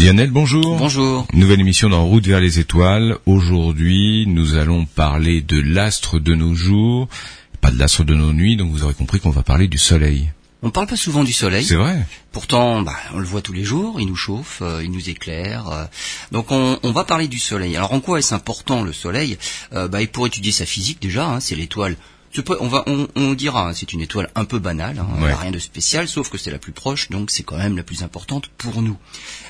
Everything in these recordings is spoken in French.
Lionel, bonjour. Bonjour. Nouvelle émission dans Route vers les étoiles. Aujourd'hui, nous allons parler de l'astre de nos jours, pas de l'astre de nos nuits, donc vous aurez compris qu'on va parler du soleil. On parle pas souvent du soleil. C'est vrai. Pourtant, bah, on le voit tous les jours, il nous chauffe, euh, il nous éclaire. euh. donc on, on va parler du soleil. Alors en quoi est-ce important le soleil? Euh, bah, et Pour étudier sa physique déjà, hein, c'est l'étoile. On, va, on, on dira, hein, c'est une étoile un peu banale, hein, Ouais. rien de spécial, sauf que c'est la plus proche, donc c'est quand même la plus importante pour nous.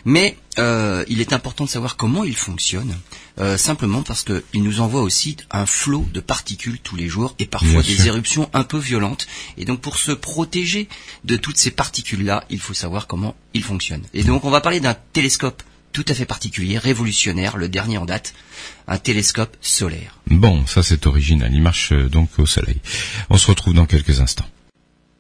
Mais euh, il est important de savoir comment il fonctionne, euh, simplement parce qu'il nous envoie aussi un flot de particules tous les jours et parfois Bien des sûr. éruptions un peu violentes. Et donc pour se protéger de toutes ces particules-là, il faut savoir comment il fonctionne. Et donc on va parler d'un télescope tout à fait particulier, révolutionnaire, le dernier en date, un télescope solaire. Bon, ça c'est original. Il marche euh, donc au soleil. On se retrouve dans quelques instants.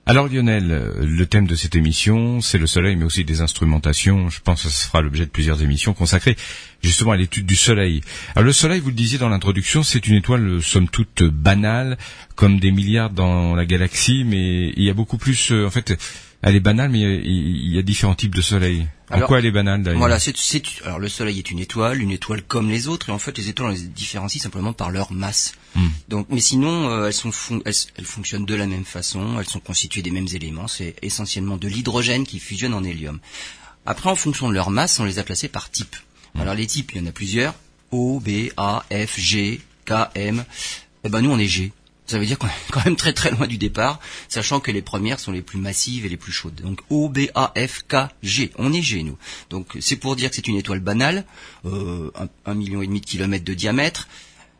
Alors Lionel, euh, le thème de cette émission, c'est le soleil, mais aussi des instrumentations. Je pense que ce sera l'objet de plusieurs émissions consacrées justement à l'étude du soleil. Alors le soleil, vous le disiez dans l'introduction, c'est une étoile euh, somme toute banale, comme des milliards dans la galaxie, mais il y a beaucoup plus. en fait, elle est banale, mais il y a, différents types de soleil. En Alors, quoi elle est banale d'ailleurs Voilà, c'est, c'est- alors le Soleil est une étoile, une étoile comme les autres, et en fait les étoiles on les différencie simplement par leur masse. Hmm. Donc, mais sinon euh, elles sont fon- elles, elles fonctionnent de la même façon, elles sont constituées des mêmes éléments, c'est essentiellement de l'hydrogène qui fusionne en hélium. Après, en fonction de leur masse, on les a classés par type. Alors les types, il y en a plusieurs O, B, A, F, G, K, M. Eh ben nous on est G. Ça veut dire qu'on est quand même très très loin du départ, sachant que les premières sont les plus massives et les plus chaudes. Donc O, B, A, F, K, G. On est G, nous. Donc c'est pour dire que c'est une étoile banale, euh, un, un million et demi de kilomètres de diamètre,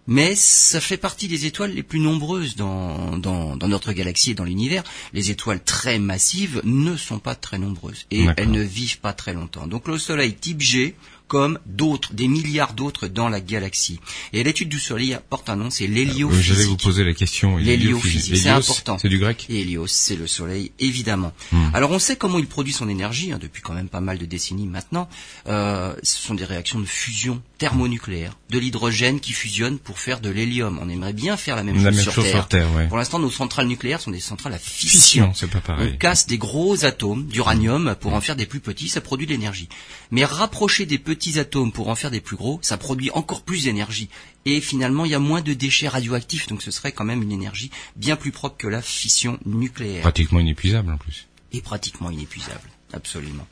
mais ça fait partie des étoiles les plus nombreuses dans, dans, dans notre galaxie et dans l'univers. Les étoiles très massives ne sont pas très nombreuses et elles ne vivent pas très longtemps. Donc le Soleil type G, comme d'autres, des milliards d'autres dans la galaxie. Et l'étude du Soleil porte un nom, c'est Euh, l'héliophysique. J'allais vous poser la question. L'héliophysique, c'est important. C'est du grec? Et Hélios, c'est le Soleil, évidemment. Hmm. Alors on sait comment il produit son énergie, hein, depuis quand même pas mal de décennies maintenant. Euh, ce sont des réactions de fusion thermonucléaire, de l'hydrogène qui fusionne pour faire de l'hélium. On aimerait bien faire la même La chose, même sur, chose Terre. sur Terre, ouais. Pour l'instant, nos centrales nucléaires sont des centrales à fission. Fission, c'est pas On pareil. casse des gros atomes d'uranium pour en faire des plus petits, ça produit de l'énergie. Mais rapprocher des petits atomes pour en faire des plus gros, ça produit encore plus d'énergie. Et finalement, il y a moins de déchets radioactifs, donc ce serait quand même une énergie bien plus propre que la fission nucléaire. Pratiquement inépuisable en plus. Et pratiquement inépuisable, absolument.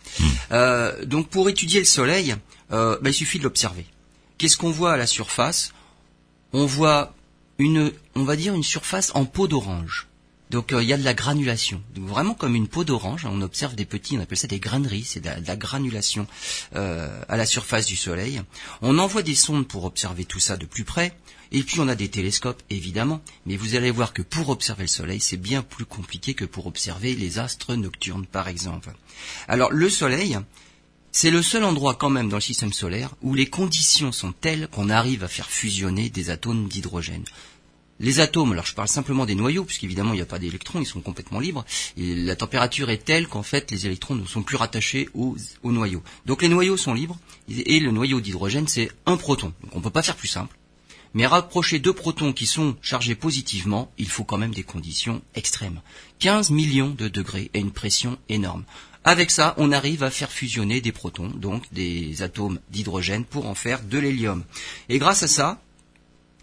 Euh, donc pour étudier le Soleil, euh, bah, il suffit de l'observer. Qu'est-ce qu'on voit à la surface? On voit une, on va dire une surface en peau d'orange. Donc euh, il y a de la granulation. Vraiment comme une peau d'orange, hein, on observe des petits, on appelle ça des graineries, c'est de, de la granulation euh, à la surface du Soleil. On envoie des sondes pour observer tout ça de plus près. Et puis on a des télescopes, évidemment, mais vous allez voir que pour observer le Soleil, c'est bien plus compliqué que pour observer les astres nocturnes, par exemple. Alors le Soleil, c'est le seul endroit quand même dans le système solaire où les conditions sont telles qu'on arrive à faire fusionner des atomes d'hydrogène. Les atomes, alors je parle simplement des noyaux, puisqu'évidemment il n'y a pas d'électrons, ils sont complètement libres. La température est telle qu'en fait les électrons ne sont plus rattachés aux, aux noyaux. Donc les noyaux sont libres, et le noyau d'hydrogène c'est un proton. Donc on ne peut pas faire plus simple. Mais rapprocher deux protons qui sont chargés positivement, il faut quand même des conditions extrêmes. 15 millions de degrés et une pression énorme. Avec ça, on arrive à faire fusionner des protons, donc des atomes d'hydrogène, pour en faire de l'hélium. Et grâce à ça,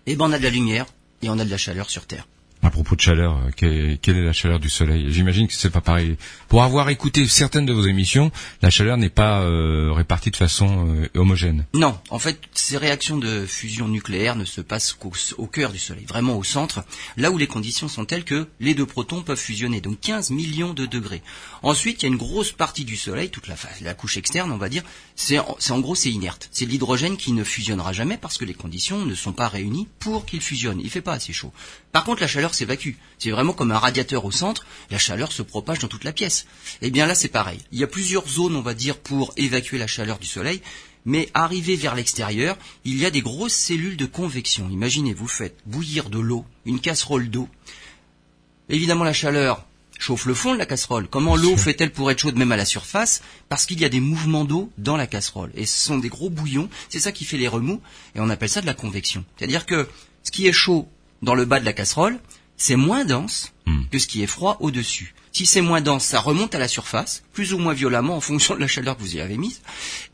eh ben on a de la lumière et on a de la chaleur sur Terre. À propos de chaleur, euh, quelle, est la chaleur du soleil J'imagine que c'est pas pareil. Pour avoir écouté certaines de vos émissions, la chaleur n'est pas euh, répartie de façon euh, homogène. Non, en fait, ces réactions de fusion nucléaire ne se passent qu'au au cœur du Soleil, vraiment au centre, là où les conditions sont telles que les deux protons peuvent fusionner, donc 15 millions de degrés. Ensuite, il y a une grosse partie du Soleil, toute la, la couche externe, on va dire, c'est en, gros c'est inerte. C'est l'hydrogène qui ne fusionnera jamais parce que les conditions ne sont pas réunies pour qu'il fusionne. Il fait pas assez chaud. Par contre, la chaleur s'évacue. C'est vraiment comme un radiateur au centre, la chaleur se propage dans toute la pièce. Et bien là, c'est pareil. Il y a plusieurs zones, on va dire, pour évacuer la chaleur du Soleil. Mais arrivé vers l'extérieur, il y a des grosses cellules de convection. Imaginez, vous faites bouillir de l'eau, une casserole d'eau. Évidemment, la chaleur chauffe le fond de la casserole. Comment l'eau fait-elle pour être chaude même à la surface? Parce qu'il y a des mouvements d'eau dans la casserole. Et ce sont des gros bouillons. C'est ça qui fait les remous. Et on appelle ça de la convection. C'est-à-dire que ce qui est chaud dans le bas de la casserole, c'est moins dense Hmm. que ce qui est froid au-dessus. Si c'est moins dense, ça remonte à la surface, plus ou moins violemment en fonction de la chaleur que vous y avez mise,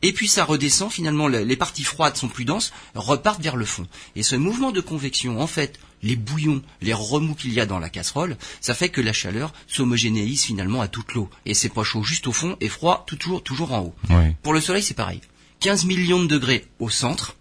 et puis ça redescend, finalement le- les parties froides sont plus denses, repartent vers le fond. Et ce mouvement de convection, en fait, les bouillons, les remous qu'il y a dans la casserole, ça fait que la chaleur s'homogénéise finalement à toute l'eau. Et c'est pas chaud juste au fond et froid toujours, toujours en haut. Pour le soleil, c'est pareil. 15 millions de degrés au centre,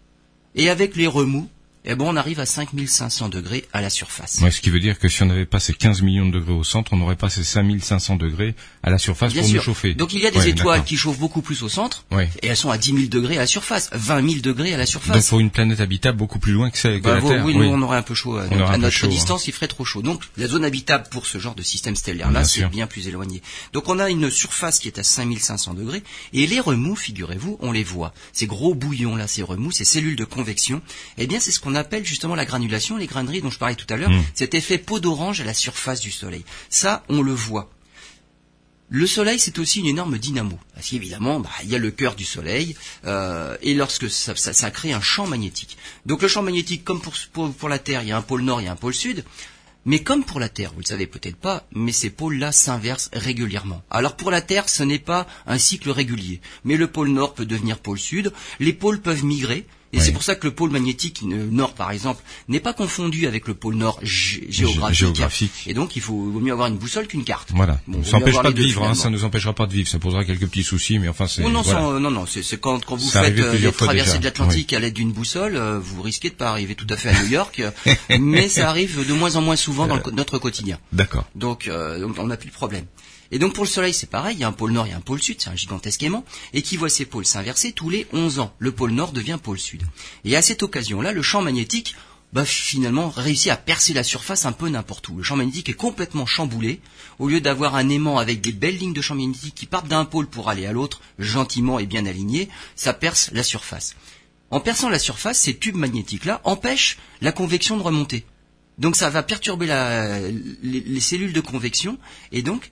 et avec les remous, eh ben, on arrive à 5500 degrés à la surface. Ouais, ce qui veut dire que si on n'avait pas ces 15 millions de degrés au centre, on n'aurait pas ces 5500 degrés à la surface Bien pour sûr. nous chauffer. Donc il y a des Ouais, étoiles qui chauffent beaucoup plus au centre, Ouais. et elles sont à 10 000 degrés à la surface, 20 000 degrés à la Donc surface. pour une planète habitable beaucoup plus loin que celle Bah, la vous- Terre. oui, nous, on aurait un peu chaud. euh, à notre chaud, hein. distance, il ferait trop chaud. Donc, la zone habitable pour ce genre de système stellaire-là, c'est bien plus éloigné. Donc, on a une surface qui est à 5500 degrés, et les remous, figurez-vous, on les voit. Ces gros bouillons-là, ces remous, ces cellules de convection, eh bien, c'est ce qu'on appelle justement la granulation, les graineries dont je parlais tout à l'heure, Mm. cet effet peau d'orange à la surface du Soleil. Ça, on le voit. Le Soleil, c'est aussi une énorme dynamo. Parce qu'évidemment, bah, il y a le cœur du Soleil, euh, et lorsque ça, ça, ça crée un champ magnétique. Donc le champ magnétique, comme pour, pour, pour la Terre, il y a un pôle nord, a un pôle sud. Mais comme pour la Terre, vous le savez peut-être pas, mais ces pôles-là s'inversent régulièrement. Alors pour la Terre, ce n'est pas un cycle régulier. Mais le pôle nord peut devenir pôle sud, les pôles peuvent migrer, et Oui. c'est pour ça que le pôle magnétique euh, nord, par exemple, n'est pas confondu avec le pôle nord gé- géographique. géographique. Et donc il faut vaut mieux avoir une boussole qu'une carte. Voilà. Bon, ça n'empêche pas de vivre, hein, ça nous empêchera pas de vivre. Ça posera quelques petits soucis, mais enfin c'est. Oh non, voilà. non, non, c'est quand, quand vous C'est faites euh, les traversées de l'Atlantique à l'aide d'une boussole, euh, vous risquez de pas arriver tout à fait à New York, euh, mais ça arrive de moins en moins souvent dans le co- notre quotidien. D'accord. Donc, euh, donc on n'a plus de problème. Et donc pour le Soleil, c'est pareil, il y a un pôle nord et un pôle sud, c'est un gigantesque aimant, et qui voit ses pôles s'inverser tous les 11 ans. Le pôle nord devient pôle sud. Et à cette occasion-là, le champ magnétique, bah, finalement, réussit à percer la surface un peu n'importe où. Le champ magnétique est complètement chamboulé. Au lieu d'avoir un aimant avec des belles lignes de champ magnétique qui partent d'un pôle pour aller à l'autre, gentiment et bien alignées, ça perce la surface. En perçant la surface, ces tubes magnétiques-là empêchent la convection de remonter. Donc ça va perturber la- les, les cellules de convection et donc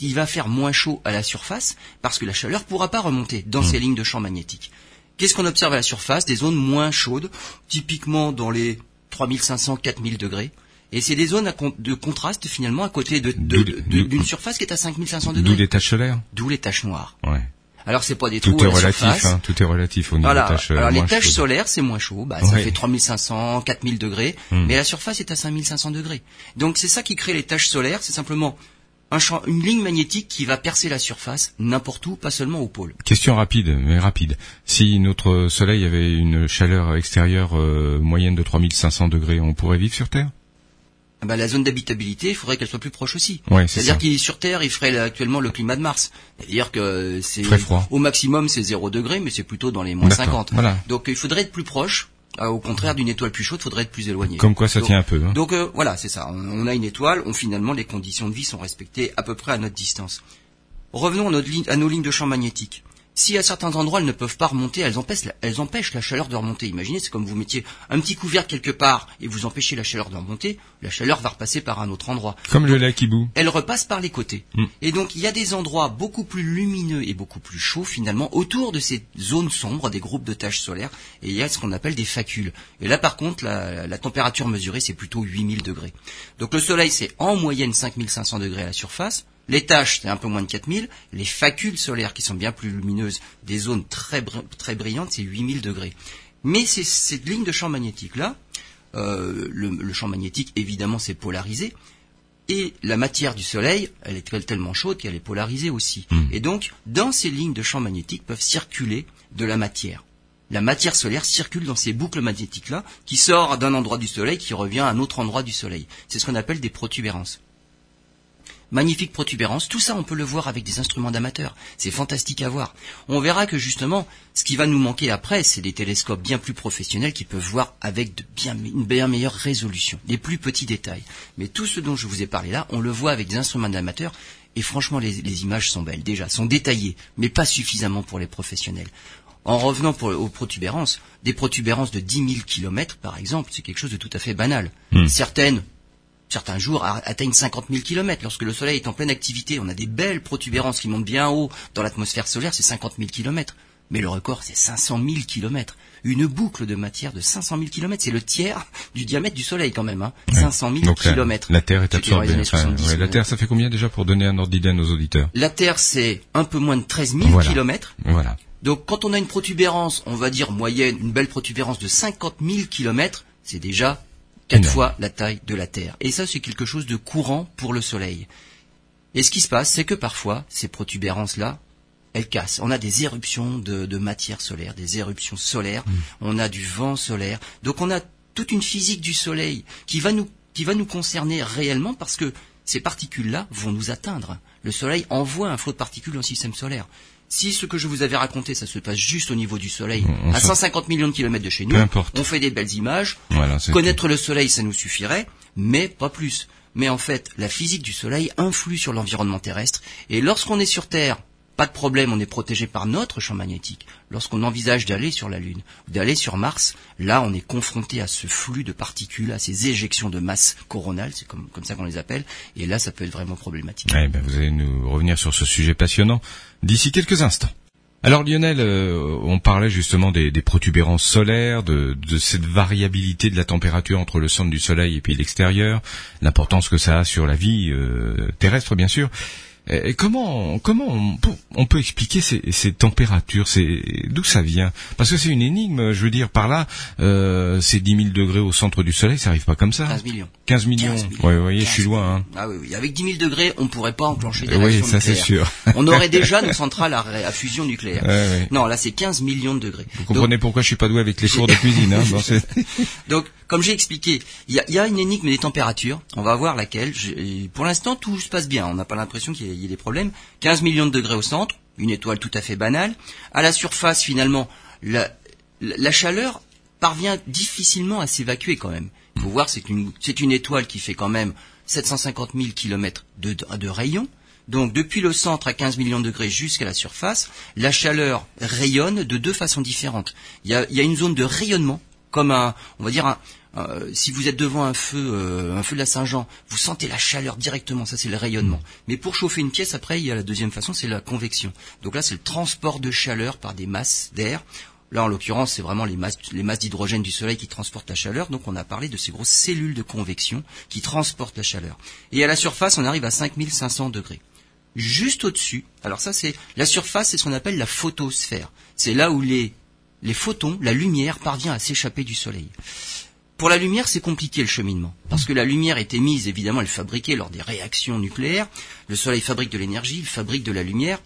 il va faire moins chaud à la surface parce que la chaleur pourra pas remonter dans ces lignes de champ magnétique. Qu'est-ce qu'on observe à la surface? Des zones moins chaudes, typiquement dans les 3500-4000 degrés. Et c'est des zones de contraste finalement à côté de- de- D'où- de- d'où- d'une surface qui est à 5500 D'où degrés. les taches solaires. D'où les taches noires. Ouais. Alors c'est pas des Tout trous est à la relatif. surface. Hein, tout est relatif au niveau Voilà. des taches. euh, Alors les taches chaudes. solaires, c'est moins chaud, bah, ça Ouais. fait 3500, 4000 degrés, Hmm. mais la surface est à 5500 degrés. Donc c'est ça qui crée les taches solaires, c'est simplement un champ, une ligne magnétique qui va percer la surface n'importe où, pas seulement au pôle. Question rapide, mais rapide. Si notre Soleil avait une chaleur extérieure euh, moyenne de 3500 degrés, on pourrait vivre sur Terre? Ah bah, la zone d'habitabilité, il faudrait qu'elle soit plus proche aussi. Ouais, C'est-à-dire qu'il sur Terre, il ferait actuellement le climat de Mars. C'est-à-dire que c'est Très froid. au maximum c'est 0 degré, mais c'est plutôt dans les moins D'accord, 50. voilà. Donc il faudrait être plus proche. Ah, au contraire d'une étoile plus chaude, il faudrait être plus éloigné. Comme quoi ça Donc- tient un peu. Hein. Donc euh, voilà, c'est ça. On, on a une étoile, on finalement les conditions de vie sont respectées à peu près à notre distance. Revenons à, notre ligne- à nos lignes de champ magnétique. Si à certains endroits elles ne peuvent pas remonter, elles empêchent, la, elles empêchent la chaleur de remonter. Imaginez, c'est comme vous mettiez un petit couvercle quelque part et vous empêchez la chaleur de remonter, la chaleur va repasser par un autre endroit. Comme le lac Hibou. Elle repasse par les côtés. Mm. Et donc il y a des endroits beaucoup plus lumineux et beaucoup plus chauds finalement autour de ces zones sombres, des groupes de taches solaires, et il y a ce qu'on appelle des facules. Et là par contre, la, la température mesurée c'est plutôt 8000 degrés. Donc le Soleil c'est en moyenne 5500 degrés à la surface. Les taches, c'est un peu moins de 4000. Les facules solaires, qui sont bien plus lumineuses, des zones très, br- très brillantes, c'est 8000 degrés. Mais c'est cette ligne de champ magnétique-là, euh, le, le champ magnétique, évidemment, c'est polarisé. Et la matière du Soleil, elle est tel- tellement chaude qu'elle est polarisée aussi. Mm. Et donc, dans ces lignes de champ magnétique peuvent circuler de la matière. La matière solaire circule dans ces boucles magnétiques-là, qui sort d'un endroit du Soleil, qui revient à un autre endroit du Soleil. C'est ce qu'on appelle des protubérances. Magnifique protubérance, tout ça on peut le voir avec des instruments d'amateurs, c'est fantastique à voir. On verra que justement, ce qui va nous manquer après, c'est des télescopes bien plus professionnels qui peuvent voir avec de bien, une bien meilleure résolution, les plus petits détails. Mais tout ce dont je vous ai parlé là, on le voit avec des instruments d'amateurs, et franchement les, les images sont belles déjà, sont détaillées, mais pas suffisamment pour les professionnels. En revenant pour- aux protubérances, des protubérances de 10 000 km par exemple, c'est quelque chose de tout à fait banal. Hmm. Certaines certains jours atteignent 50 000 km. Lorsque le Soleil est en pleine activité, on a des belles protubérances qui montent bien haut dans l'atmosphère solaire, c'est 50 000 km. Mais le record, c'est 500 000 kilomètres. Une boucle de matière de 500 000 kilomètres. C'est le tiers du diamètre du Soleil quand même. Hein. 500 000 Donc la- Terre est absorbée. années Enfin, 70, ouais, la. Terre, ça fait combien déjà pour donner un ordre d'idée à nos auditeurs La Terre, c'est un peu moins de 13 000 Voilà. kilomètres. Voilà. Donc quand on a une protubérance, on va dire moyenne, une belle protubérance de 50 000 kilomètres, c'est déjà quatre Énorme. fois la taille de la Terre. Et ça, c'est quelque chose de courant pour le Soleil. Et ce qui se passe, c'est que parfois, ces protubérances-là, elles cassent. On a des éruptions de, de matière solaire, des éruptions solaires, on a du vent solaire. Donc on a toute une physique du Soleil qui va nous, qui va nous concerner réellement parce que ces particules-là vont nous atteindre. Le Soleil envoie un flot de particules dans le système solaire. Si ce que je vous avais raconté, ça se passe juste au niveau du Soleil, On- à s'en- 150 millions de kilomètres de chez nous, on fait des belles images, Voilà, Connaître le Soleil, ça nous suffirait, mais pas plus. Mais en fait, la physique du Soleil influe sur l'environnement terrestre, et lorsqu'on est sur Terre, pas de problème, on est protégé par notre champ magnétique. Lorsqu'on envisage d'aller sur la Lune, ou d'aller sur Mars, là on est confronté à ce flux de particules, à ces éjections de masse coronale, c'est comme, ça qu'on les appelle, et là ça peut être vraiment problématique. Eh ben, vous allez nous revenir sur ce sujet passionnant d'ici quelques instants. Alors Lionel, euh, on parlait justement des, protubérances solaires, de, de cette variabilité de la température entre le centre du Soleil et puis l'extérieur, l'importance que ça a sur la vie euh, terrestre bien sûr. Et comment comment on, peut- on peut expliquer ces, ces températures C'est d'où ça vient? Parce que c'est une énigme. Je veux dire par là, euh, ces 10 000 degrés au centre du Soleil, ça arrive pas comme ça. 15 millions. 15 millions. 15 millions. Ouais, vous voyez, je 15 suis loin. Hein. Ah oui, oui. Avec 10 000 degrés, on pourrait pas enclencher des Oui, ça c'est sûr. On aurait déjà nos centrales à, à fusion nucléaire. Ouais, ouais. Non, là c'est 15 millions de degrés. Vous comprenez pourquoi je suis pas doué avec les fours de cuisine. Hein, ces- Donc, comme j'ai expliqué, il y a, une énigme des températures. On va voir laquelle. Pour l'instant, tout se passe bien. On n'a pas l'impression qu'il y, ait- des problèmes. 15 millions de degrés au centre, une étoile tout à fait banale. À la surface, finalement, la, chaleur parvient difficilement à s'évacuer quand même. Il faut voir, c'est une, une étoile qui fait quand même 750 000 kilomètres de, de, rayon. Donc depuis le centre à 15 millions de degrés jusqu'à la surface, la chaleur rayonne de deux façons différentes. Il y a une zone de rayonnement, comme un, on va dire si vous êtes devant un feu, euh, un feu de la Saint-Jean, vous sentez la chaleur directement, ça c'est le rayonnement. Mais pour chauffer une pièce, après, il y a la deuxième façon, c'est la convection. Donc là, c'est le transport de chaleur par des masses d'air. Là, en l'occurrence, c'est vraiment les masses, les masses d'hydrogène du Soleil qui transportent la chaleur. Donc, on a parlé de ces grosses cellules de convection qui transportent la chaleur. Et à la surface, on arrive à 5500 degrés. Juste au-dessus, alors ça, c'est la surface, c'est ce qu'on appelle la photosphère. C'est là où les les photons, la lumière, parvient à s'échapper du Soleil. Pour la lumière, c'est compliqué le cheminement, parce que la lumière est émise, évidemment, elle est fabriquée lors des réactions nucléaires. Le Soleil fabrique de l'énergie, il fabrique de la lumière.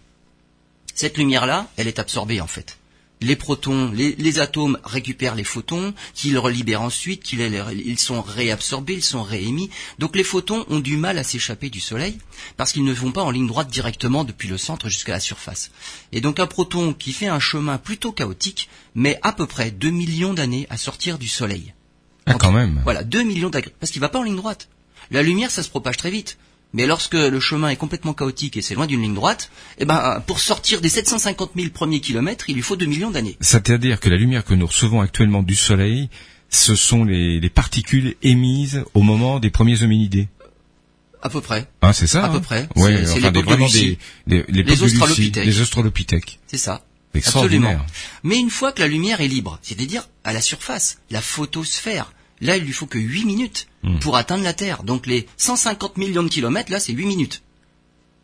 Cette lumière-là, elle est absorbée en fait. Les protons, les, les atomes récupèrent les photons, qu'ils relibèrent ensuite, qu'ils ils sont réabsorbés, ils sont réémis. Donc les photons ont du mal à s'échapper du Soleil parce qu'ils ne vont pas en ligne droite directement depuis le centre jusqu'à la surface. Et donc un proton qui fait un chemin plutôt chaotique met à peu près 2 millions d'années à sortir du Soleil. Ah, quand même. Voilà, 2 millions d'années. Parce qu'il va pas en ligne droite. La lumière, ça se propage très vite. Mais lorsque le chemin est complètement chaotique et c'est loin d'une ligne droite, eh ben, pour sortir des 750 000 premiers kilomètres, il lui faut 2 millions d'années. C'est-à-dire que la lumière que nous recevons actuellement du Soleil, ce sont les, les particules émises au moment des premiers hominidés. À peu près. Hein, c'est ça À hein peu près. Ouais, C'est- enfin, des, vraiment les, australopithèques. Les australopithèques. C'est ça. Absolument. Mais une fois que la lumière est libre, c'est-à-dire à la surface, la photosphère, là, il lui faut que 8 minutes Hmm. pour atteindre la Terre. Donc les 150 millions de kilomètres, là, c'est 8 minutes.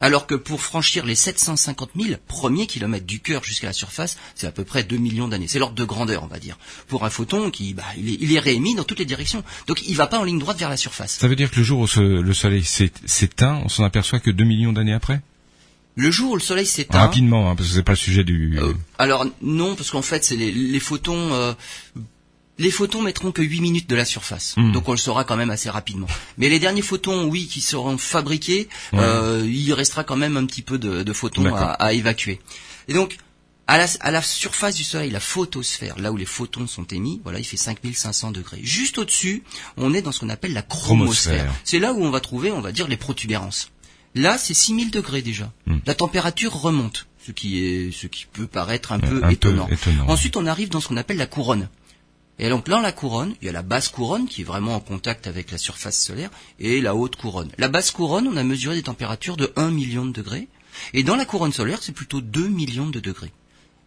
Alors que pour franchir les 750 000 premiers kilomètres du cœur jusqu'à la surface, c'est à peu près 2 millions d'années. C'est l'ordre de grandeur, on va dire. Pour un photon qui, bah, il est, il est réémis dans toutes les directions. Donc il va pas en ligne droite vers la surface. Ça veut dire que le jour où le Soleil s'é- s'éteint, on s'en aperçoit que 2 millions d'années après? Le jour où le soleil s'éteint, Rapidement, hein, parce que c'est pas le sujet du... Euh, alors non, parce qu'en fait, c'est les, les photons. euh, les photons mettront que 8 minutes de la surface, Hmm. donc on le saura quand même assez rapidement. Mais les derniers photons, oui, qui seront fabriqués, Ouais. euh, il restera quand même un petit peu de, de photons à, à évacuer. Et donc, à la, à la surface du Soleil, la photosphère, là où les photons sont émis, voilà, il fait 5500 degrés. Juste au-dessus, on est dans ce qu'on appelle la chromosphère. C'est là où on va trouver, on va dire, les protubérances. Là, c'est 6000 degrés déjà. Hmm. La température remonte, ce qui est, ce qui peut paraître un peu un peu étonnant. Ensuite, on arrive dans ce qu'on appelle la couronne. Et donc là, la couronne, il y a la basse couronne qui est vraiment en contact avec la surface solaire et la haute couronne. La basse couronne, on a mesuré des températures de 1 million de degrés. Et dans la couronne solaire, c'est plutôt 2 millions de degrés.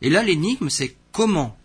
Et là, l'énigme, c'est comment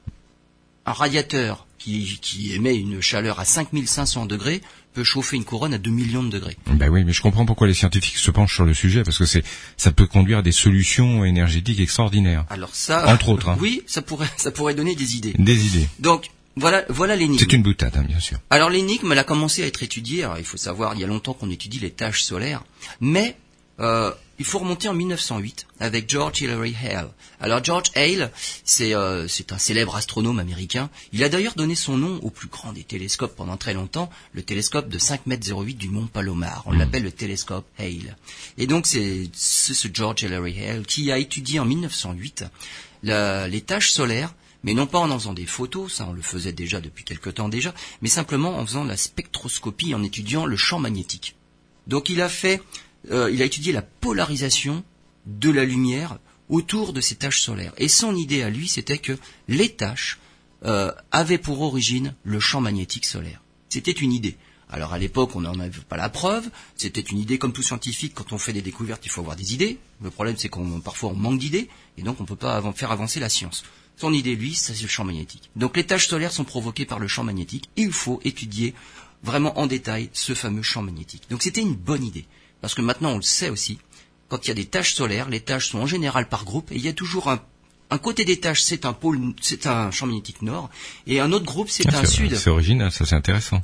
un radiateur qui, qui émet une chaleur à 5500 degrés peut chauffer une couronne à 2 millions de degrés. Ben oui, mais je comprends pourquoi les scientifiques se penchent sur le sujet, parce que c'est, ça peut conduire à des solutions énergétiques extraordinaires. Alors ça, Entre autres, hein. oui, ça pourrait, ça pourrait donner des idées. Des idées. Donc voilà, voilà l'énigme. C'est une boutade, hein, bien sûr. Alors l'énigme, elle a commencé à être étudiée. Alors, il faut savoir, il y a longtemps qu'on étudie les tâches solaires, mais euh, il faut remonter en 1908 avec George Hilary Hale. Alors George Hale, c'est euh, c'est un célèbre astronome américain. Il a d'ailleurs donné son nom au plus grand des télescopes pendant très longtemps, le télescope de 5 mètres 08 du Mont Palomar. On l'appelle le télescope Hale. Et donc c'est ce George Hilary Hale qui a étudié en 1908 la- les tâches solaires mais non pas en en faisant des photos, ça on le faisait déjà depuis quelque temps déjà, mais simplement en faisant la spectroscopie, en étudiant le champ magnétique. Donc il a fait, euh, il a étudié la polarisation de la lumière autour de ces taches solaires. Et son idée à lui, c'était que les taches euh, avaient pour origine le champ magnétique solaire. C'était une idée. Alors à l'époque, on n'en avait pas la preuve. C'était une idée comme tout scientifique. Quand on fait des découvertes, il faut avoir des idées. Le problème, c'est qu'on parfois on manque d'idées et donc on ne peut pas faire avancer la science. Son idée, lui, c'est le champ magnétique. Donc les taches solaires sont provoquées par le champ magnétique. Il faut étudier vraiment en détail ce fameux champ magnétique. Donc c'était une bonne idée. Parce que maintenant on le sait aussi, quand il y a des taches solaires, les taches sont en général par groupe et il y a toujours un, un côté des taches, c'est un pôle, c'est un champ magnétique nord, et un autre groupe, c'est Ah, un sud. C'est original, ça c'est intéressant.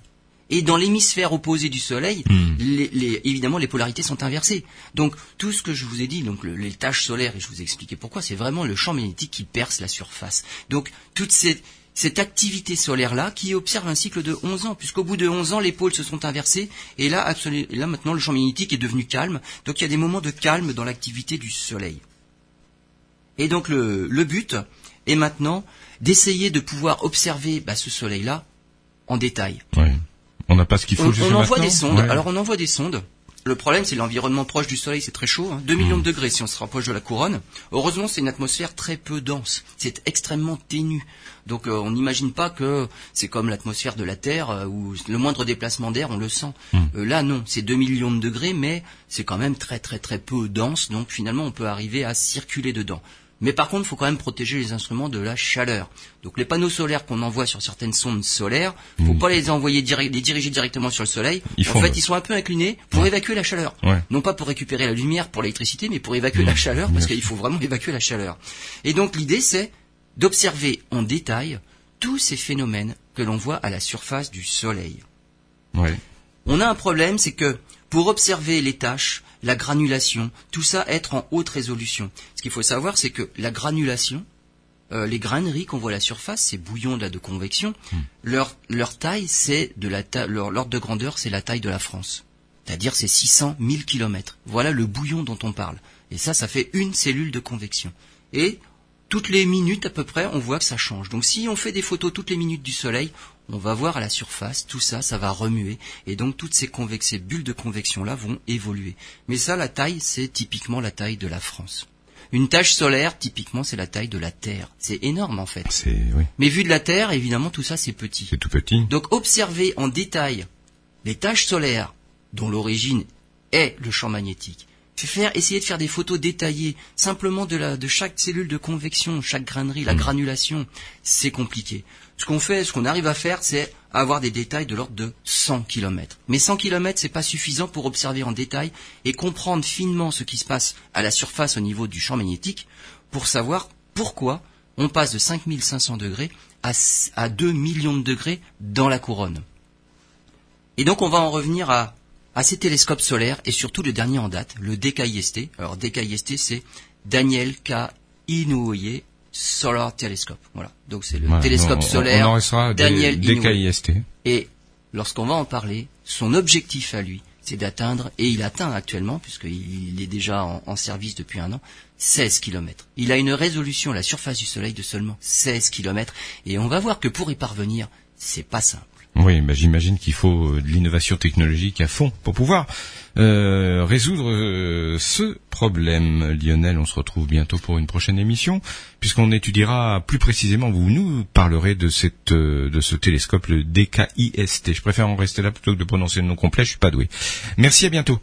Et dans l'hémisphère opposé du Soleil, Hmm. les, les- évidemment, les polarités sont inversées. Donc, tout ce que je vous ai dit, donc le- les tâches solaires, et je vous ai expliqué pourquoi, c'est vraiment le champ magnétique qui perce la surface. Donc, toute cette, cette activité solaire-là, qui observe un cycle de 11 ans, puisqu'au bout de 11 ans, les pôles se sont inversés, et là, absolu- et là, maintenant, le champ magnétique est devenu calme. Donc, il y a des moments de calme dans l'activité du Soleil. Et donc, le, le but est maintenant d'essayer de pouvoir observer bah, ce Soleil-là en détail. Ouais. On n'a pas ce qu'il faut On, jusqu'à on envoie maintenant des sondes. Ouais. Alors on envoie des sondes. Le problème, c'est l'environnement proche du Soleil, c'est très chaud, hein, 2 millions Hmm. de degrés si on se rapproche de la couronne. Heureusement, c'est une atmosphère très peu dense. C'est extrêmement ténu. Donc euh, on n'imagine pas que c'est comme l'atmosphère de la Terre, euh, où le moindre déplacement d'air, on le sent. Hmm. Euh, là, non, c'est 2 millions de degrés, mais c'est quand même très très très peu dense. Donc finalement, on peut arriver à circuler dedans. Mais par contre, il faut quand même protéger les instruments de la chaleur. Donc les panneaux solaires qu'on envoie sur certaines sondes solaires, faut Mm. pas les envoyer direct, les diriger directement sur le soleil. Ils en font fait, ils sont un peu inclinés pour évacuer la chaleur. Ouais. Non pas pour récupérer la lumière pour l'électricité, mais pour évacuer la chaleur, bien parce qu'il faut vraiment évacuer la chaleur. Et donc l'idée, c'est d'observer en détail tous ces phénomènes que l'on voit à la surface du soleil. Ouais. On a un problème, c'est que pour observer les tâches, la granulation, tout ça être en haute résolution. Ce qu'il faut savoir, c'est que la granulation, euh, les graineries qu'on voit à la surface, ces bouillons là de convection, leur, leur taille, c'est de la leur l'ordre de grandeur, c'est la taille de la France. C'est-à-dire c'est 600 000 kilomètres. Voilà le bouillon dont on parle. Et ça, ça fait une cellule de convection. Et toutes les minutes à peu près, on voit que ça change. Donc si on fait des photos toutes les minutes du soleil, on va voir à la surface, tout ça, ça va remuer. Et donc toutes ces, ces bulles de convection-là vont évoluer. Mais ça, la taille, c'est typiquement la taille de la France. Une tache solaire, typiquement, c'est la taille de la Terre. C'est énorme en fait. C'est oui, Mais vu de la Terre, évidemment, tout ça, c'est petit. c'est tout petit. Donc observer en détail les taches solaires dont l'origine est le champ magnétique. Faire, essayer de faire des photos détaillées simplement de, la, de chaque cellule de convection, chaque grainerie, la granulation, c'est compliqué. Ce qu'on fait, ce qu'on arrive à faire, c'est avoir des détails de l'ordre de 100 km. Mais 100 km, c'est pas suffisant pour observer en détail et comprendre finement ce qui se passe à la surface au niveau du champ magnétique pour savoir pourquoi on passe de 5500 degrés à, à 2 millions de degrés dans la couronne. Et donc on va en revenir à, à ces télescopes solaires et surtout le dernier en date, le DKIST. Alors DKIST c'est Daniel K. Inouye Solar Telescope. Voilà. Donc c'est le Voilà, télescope on- solaire On en Daniel des Inouye. KIST. Et lorsqu'on va en parler, son objectif à lui, c'est d'atteindre, et il atteint actuellement, puisqu'il il est déjà en, en service depuis un an, 16 km. Il a une résolution à la surface du Soleil de seulement 16 km, et on va voir que pour y parvenir, c'est pas simple. Oui, bah, j'imagine qu'il faut euh, de l'innovation technologique à fond pour pouvoir euh, résoudre euh, ce problème. Lionel, on se retrouve bientôt pour une prochaine émission, puisqu'on étudiera plus précisément, vous nous parlerez de cette euh, de ce télescope, le DKIST. Je préfère en rester là plutôt que de prononcer le nom complet, je suis pas doué. Merci, à bientôt.